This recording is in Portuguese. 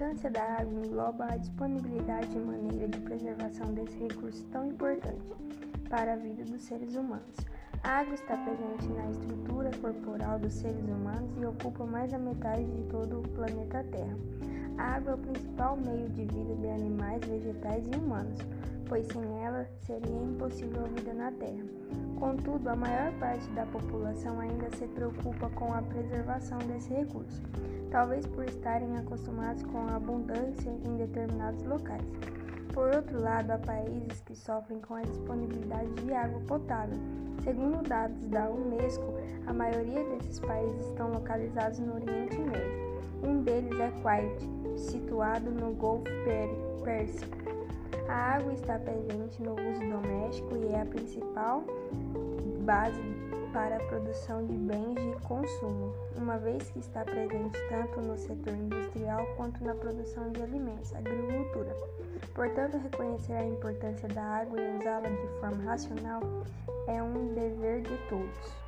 da água engloba a disponibilidade e maneira de preservação desse recurso tão importante para a vida dos seres humanos. A água está presente na estrutura corporal dos seres humanos e ocupa mais da metade de todo o planeta Terra. A água é o principal meio de vida de animais, vegetais e humanos, pois sem ela seria impossível a vida na Terra. Contudo, a maior parte da população ainda se preocupa com a preservação desse recurso, talvez por estarem acostumados com a abundância em determinados locais. Por outro lado, há países que sofrem com a disponibilidade de água potável. Segundo dados da Unesco, a maioria desses países estão localizados no Oriente Médio. Um deles é Kuwait, situado no Golfo Pérsico. A água está presente no uso doméstico e é a principal base para a produção de bens de consumo, uma vez que está presente tanto no setor industrial quanto na produção de alimentos, agricultura. Portanto, reconhecer a importância da água e usá-la de forma racional é um dever de todos.